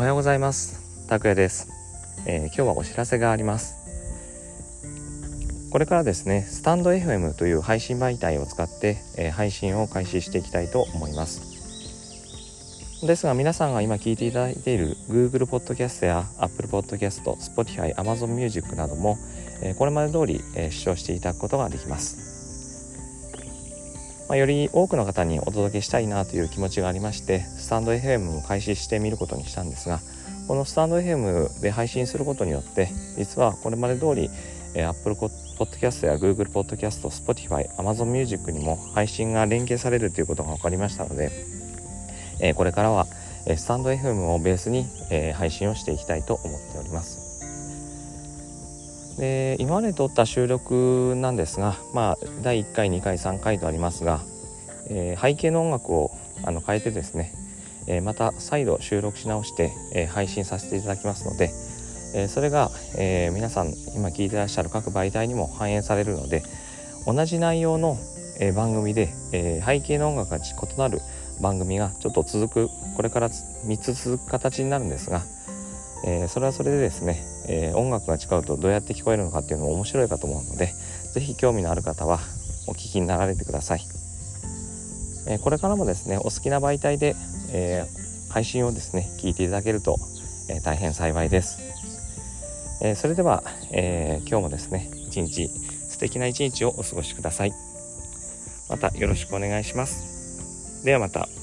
おはようございます。拓也です、えー、今日はお知らせがあります。これからですねスタンド FM という配信媒体を使って、えー、配信を開始していきたいと思います。ですが皆さんが今聞いていただいている Google Podcast や Apple Podcast、Spotify、Amazon Music なども、えー、これまで通り、え視聴していただくことができます。まあ、より多くの方にお届けしたいなという気持ちがありましてスタンド FM も開始してみることにしたんですがこのスタンド FM で配信することによって実はこれまで通り、え、Apple Podcast や Google Podcast、Spotify、Amazon Music にも配信が連携されるということが分かりましたので、え、これからはスタンド FM をベースに、え、配信をしていきたいと思っております。で今まで撮った収録なんですが、まあ、第1回2回3回とありますが、えー、背景の音楽をあの変えてですね、えー、また再度収録し直して、えー、配信させていただきますので、えそれが、え皆さん今聞いてらっしゃる各媒体にも反映されるので同じ内容の、え番組で、え背景の音楽が異なる番組がちょっと続くこれから3つ続く形になるんですが、えそれはそれでですねえー、音楽が違うとどうやって聞こえるのかっていうのも面白いかと思うので是非興味のある方はお聞きになられてください、え、これからもですねお好きな媒体で、え、配信をですね聞いていただけると、え大変幸いです、えそれでは、え今日もですね一日素敵な一日をお過ごしください。またよろしくお願いします。ではまた。